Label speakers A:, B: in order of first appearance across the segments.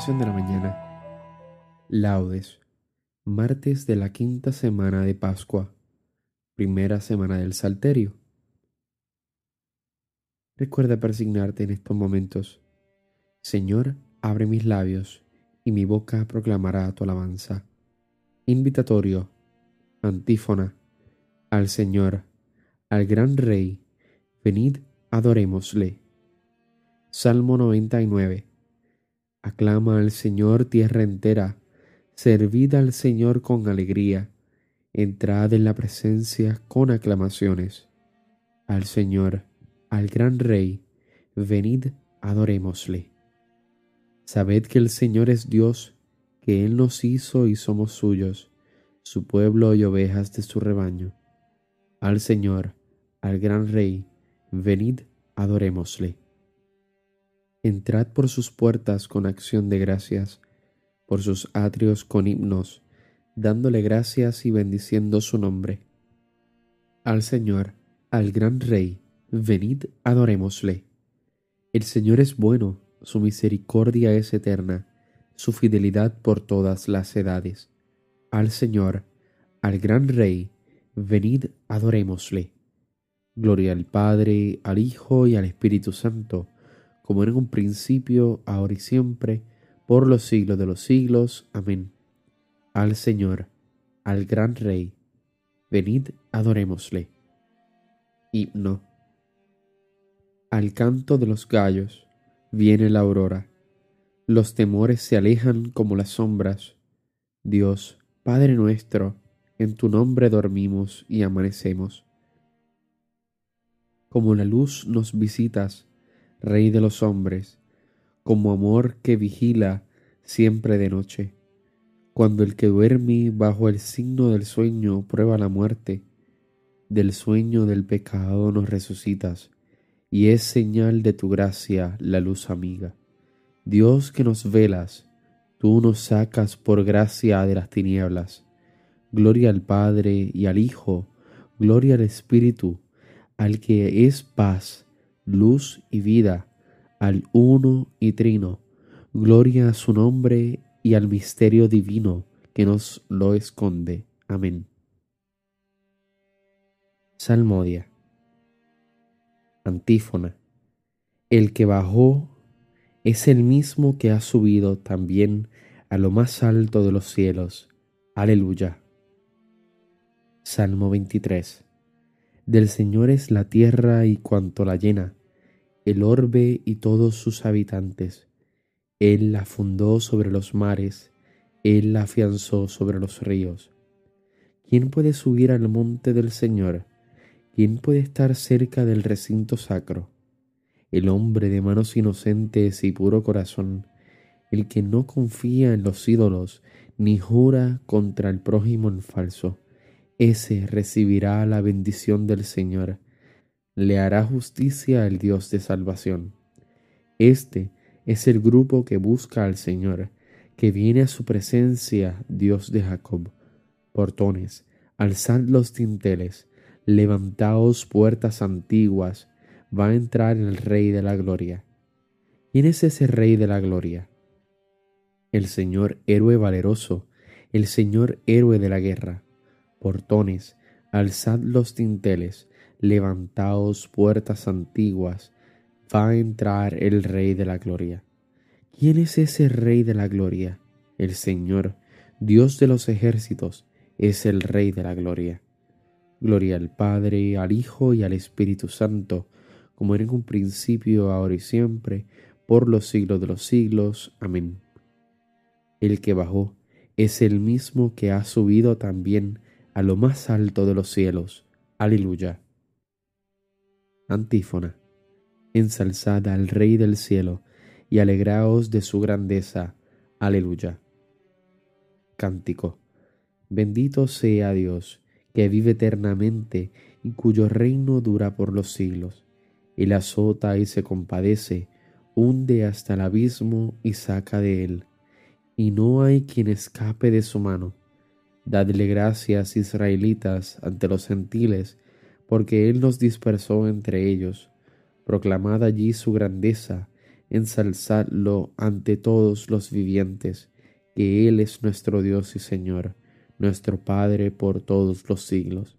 A: Oración de la mañana. Laudes. Martes de la quinta semana de Pascua. Primera semana del Salterio. Recuerda persignarte en estos momentos. Señor, abre mis labios y mi boca proclamará tu alabanza. Invitatorio. Antífona. Al Señor, al gran Rey, venid, adorémosle. Salmo 99. Aclama al Señor tierra entera, servid al Señor con alegría, entrad en la presencia con aclamaciones. Al Señor, al gran Rey, venid, adorémosle. Sabed que el Señor es Dios, que Él nos hizo y somos suyos, su pueblo y ovejas de su rebaño. Al Señor, al gran Rey, venid, adorémosle. Entrad por sus puertas con acción de gracias, por sus atrios con himnos, dándole gracias y bendiciendo su nombre. Al Señor, al gran Rey, venid, adorémosle. El Señor es bueno, su misericordia es eterna, su fidelidad por todas las edades. Al Señor, al gran Rey, venid, adorémosle. Gloria al Padre, al Hijo y al Espíritu Santo, como en un principio, ahora y siempre, por los siglos de los siglos. Amén. Al Señor, al gran Rey, venid, adorémosle. Himno. Al canto de los gallos viene la aurora, los temores se alejan como las sombras. Dios, Padre nuestro, en tu nombre dormimos y amanecemos. Como la luz nos visitas, Rey de los hombres, como amor que vigila siempre de noche. Cuando el que duerme bajo el signo del sueño prueba la muerte, del sueño del pecado nos resucitas, y es señal de tu gracia la luz amiga. Dios que nos velas, tú nos sacas por gracia de las tinieblas. Gloria al Padre y al Hijo, gloria al Espíritu, al que es paz luz y vida, al uno y trino, gloria a su nombre y al misterio divino que nos lo esconde. Amén. Salmodia. Antífona. El que bajó es el mismo que ha subido también a lo más alto de los cielos. Aleluya. Salmo 23. Del Señor es la tierra y cuanto la llena, el orbe y todos sus habitantes. Él la fundó sobre los mares, Él la afianzó sobre los ríos. ¿Quién puede subir al monte del Señor? ¿Quién puede estar cerca del recinto sacro? El hombre de manos inocentes y puro corazón, el que no confía en los ídolos, ni jura contra el prójimo en falso ese recibirá la bendición del Señor, le hará justicia al Dios de salvación. Este es el grupo que busca al Señor, que viene a su presencia, Dios de Jacob. Portones, alzad los tinteles, levantaos puertas antiguas, va a entrar el Rey de la Gloria. ¿Quién es ese Rey de la Gloria? El Señor héroe valeroso, el Señor héroe de la guerra portones, alzad los tinteles, levantaos puertas antiguas, va a entrar el Rey de la Gloria. ¿Quién es ese Rey de la Gloria? El Señor, Dios de los ejércitos, es el Rey de la Gloria. Gloria al Padre, al Hijo y al Espíritu Santo, como era en un principio, ahora y siempre, por los siglos de los siglos. Amén. El que bajó es el mismo que ha subido también a lo más alto de los cielos. Aleluya. Antífona. Ensalzad al Rey del cielo y alegraos de su grandeza. Aleluya. Cántico. Bendito sea Dios, que vive eternamente y cuyo reino dura por los siglos. Él azota y se compadece, hunde hasta el abismo y saca de él, y no hay quien escape de su mano. Dadle gracias, israelitas, ante los gentiles, porque Él nos dispersó entre ellos. Proclamad allí su grandeza, ensalzadlo ante todos los vivientes, que Él es nuestro Dios y Señor, nuestro Padre por todos los siglos.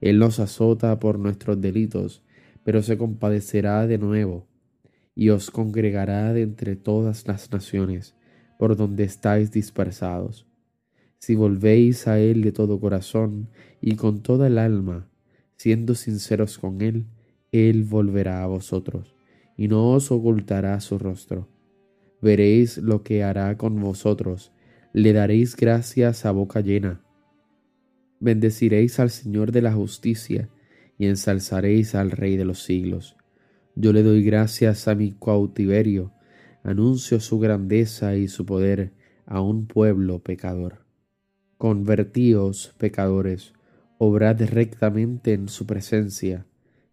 A: Él nos azota por nuestros delitos, pero se compadecerá de nuevo, y os congregará de entre todas las naciones, por donde estáis dispersados. Si volvéis a Él de todo corazón y con toda el alma, siendo sinceros con Él, Él volverá a vosotros, y no os ocultará su rostro. Veréis lo que hará con vosotros, le daréis gracias a boca llena. Bendeciréis al Señor de la justicia, y ensalzaréis al Rey de los siglos. Yo le doy gracias a mi cautiverio, anuncio su grandeza y su poder a un pueblo pecador. Convertíos, pecadores, obrad rectamente en su presencia,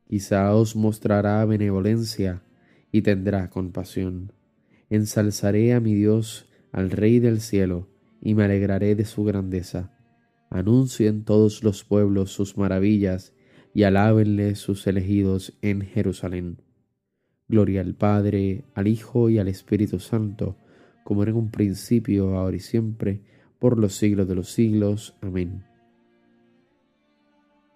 A: quizá os mostrará benevolencia y tendrá compasión. Ensalzaré a mi Dios, al Rey del cielo, y me alegraré de su grandeza. Anuncien todos los pueblos sus maravillas, y alábenle sus elegidos en Jerusalén. Gloria al Padre, al Hijo y al Espíritu Santo, como era en un principio, ahora y siempre, por los siglos de los siglos. Amén.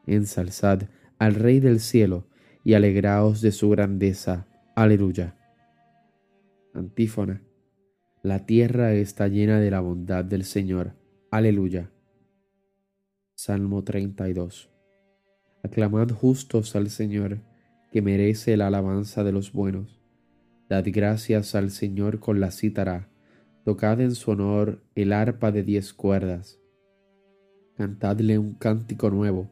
A: Ensalzad al Rey del cielo y alegraos de su grandeza. Aleluya. Antífona. La tierra está llena de la bondad del Señor. Aleluya. Salmo 32. Aclamad justos al Señor, que merece la alabanza de los buenos. Dad gracias al Señor con la cítara, tocad en su honor el arpa de diez cuerdas. Cantadle un cántico nuevo,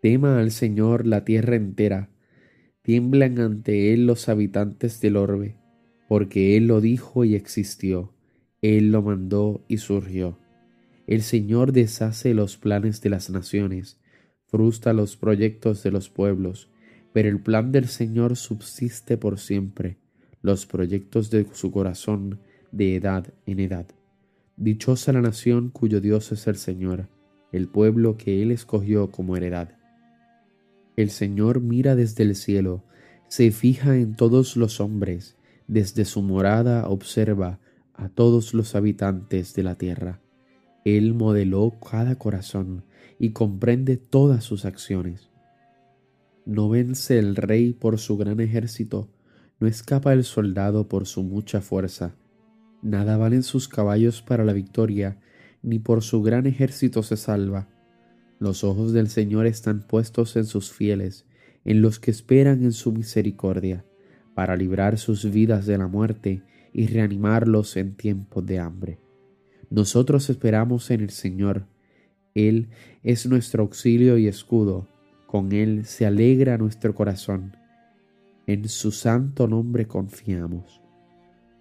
A: Tema al Señor la tierra entera, tiemblan ante Él los habitantes del orbe, porque Él lo dijo y existió, Él lo mandó y surgió. El Señor deshace los planes de las naciones, frustra los proyectos de los pueblos, pero el plan del Señor subsiste por siempre, los proyectos de su corazón de edad en edad. Dichosa la nación cuyo Dios es el Señor, el pueblo que Él escogió como heredad. El Señor mira desde el cielo, se fija en todos los hombres, desde su morada observa a todos los habitantes de la tierra. Él modeló cada corazón, y comprende todas sus acciones. No vence el rey por su gran ejército, no escapa el soldado por su mucha fuerza. Nada valen sus caballos para la victoria, ni por su gran ejército se salva. Los ojos del Señor están puestos en sus fieles, en los que esperan en su misericordia, para librar sus vidas de la muerte y reanimarlos en tiempos de hambre. Nosotros esperamos en el Señor, él es nuestro auxilio y escudo, con Él se alegra nuestro corazón. En su santo nombre confiamos.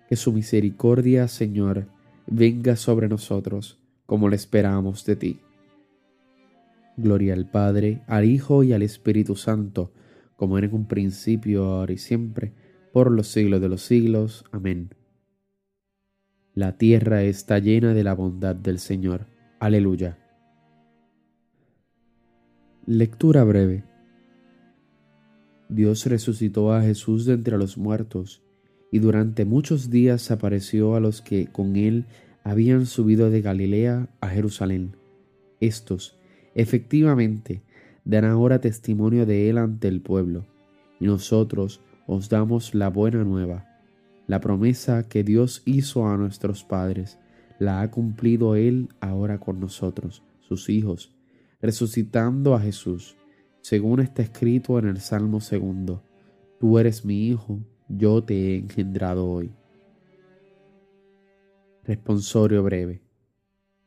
A: Que su misericordia, Señor, venga sobre nosotros, como le esperamos de ti. Gloria al Padre, al Hijo y al Espíritu Santo, como era en un principio, ahora y siempre, por los siglos de los siglos. Amén. La tierra está llena de la bondad del Señor. Aleluya. Lectura breve. Dios resucitó a Jesús de entre los muertos y durante muchos días apareció a los que con él habían subido de Galilea a Jerusalén. Estos, efectivamente, dan ahora testimonio de él ante el pueblo, y nosotros os damos la buena nueva. La promesa que Dios hizo a nuestros padres, la ha cumplido él ahora con nosotros, sus hijos, resucitando a Jesús, según está escrito en el Salmo segundo, Tú eres mi Hijo, yo te he engendrado hoy. Responsorio breve.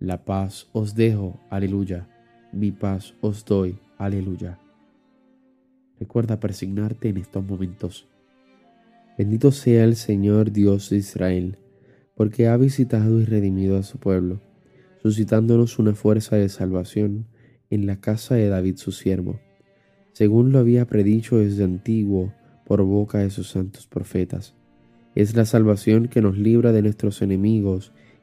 A: La paz os dejo, aleluya. Mi paz os doy, aleluya. Recuerda persignarte en estos momentos. Bendito sea el Señor Dios de Israel, porque ha visitado y redimido a su pueblo suscitándonos una fuerza de salvación en la casa de David su siervo, según lo había predicho desde antiguo por boca de sus santos profetas. Es la salvación que nos libra de nuestros enemigos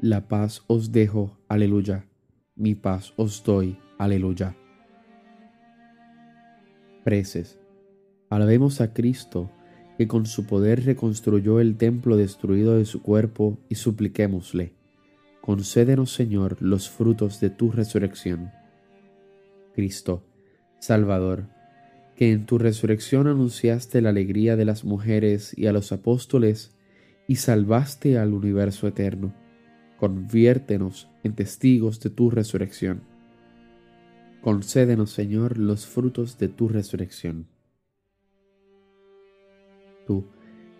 A: La paz os dejo, aleluya. Mi paz os doy, aleluya. Preces. Alabemos a Cristo, que con su poder reconstruyó el templo destruido de su cuerpo, y supliquémosle concédenos, Señor, los frutos de tu resurrección. Cristo, Salvador, que en tu resurrección anunciaste la alegría de las mujeres y a los apóstoles y salvaste al universo eterno, conviértenos en testigos de tu resurrección. Concédenos, Señor, los frutos de tu resurrección. Tú,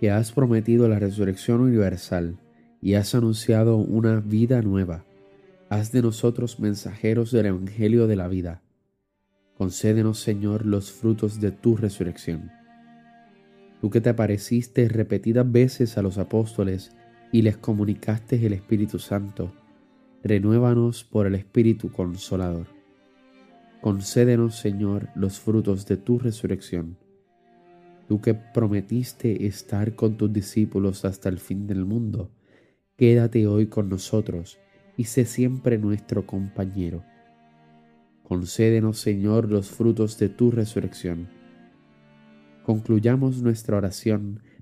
A: que has prometido la resurrección universal, y has anunciado una vida nueva. Haz de nosotros mensajeros del Evangelio de la vida. Concédenos, Señor, los frutos de tu resurrección. Tú que te apareciste repetidas veces a los apóstoles y les comunicaste el Espíritu Santo, renuévanos por el Espíritu Consolador. Concédenos, Señor, los frutos de tu resurrección. Tú que prometiste estar con tus discípulos hasta el fin del mundo, Quédate hoy con nosotros y sé siempre nuestro compañero. Concédenos, Señor, los frutos de tu resurrección. Concluyamos nuestra oración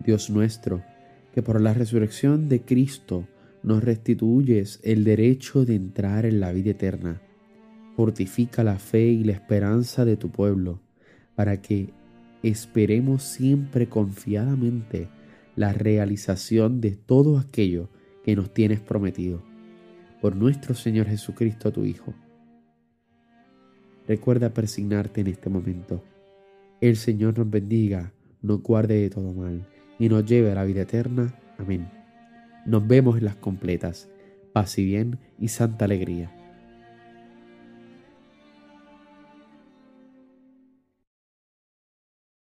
A: Dios nuestro, que por la resurrección de Cristo nos restituyes el derecho de entrar en la vida eterna. Fortifica la fe y la esperanza de tu pueblo, para que esperemos siempre confiadamente la realización de todo aquello que nos tienes prometido. Por nuestro Señor Jesucristo, tu Hijo. Recuerda persignarte en este momento. El Señor nos bendiga, nos guarde de todo mal y nos lleve a la vida eterna. Amén. Nos vemos en las completas. Paz y bien y santa alegría.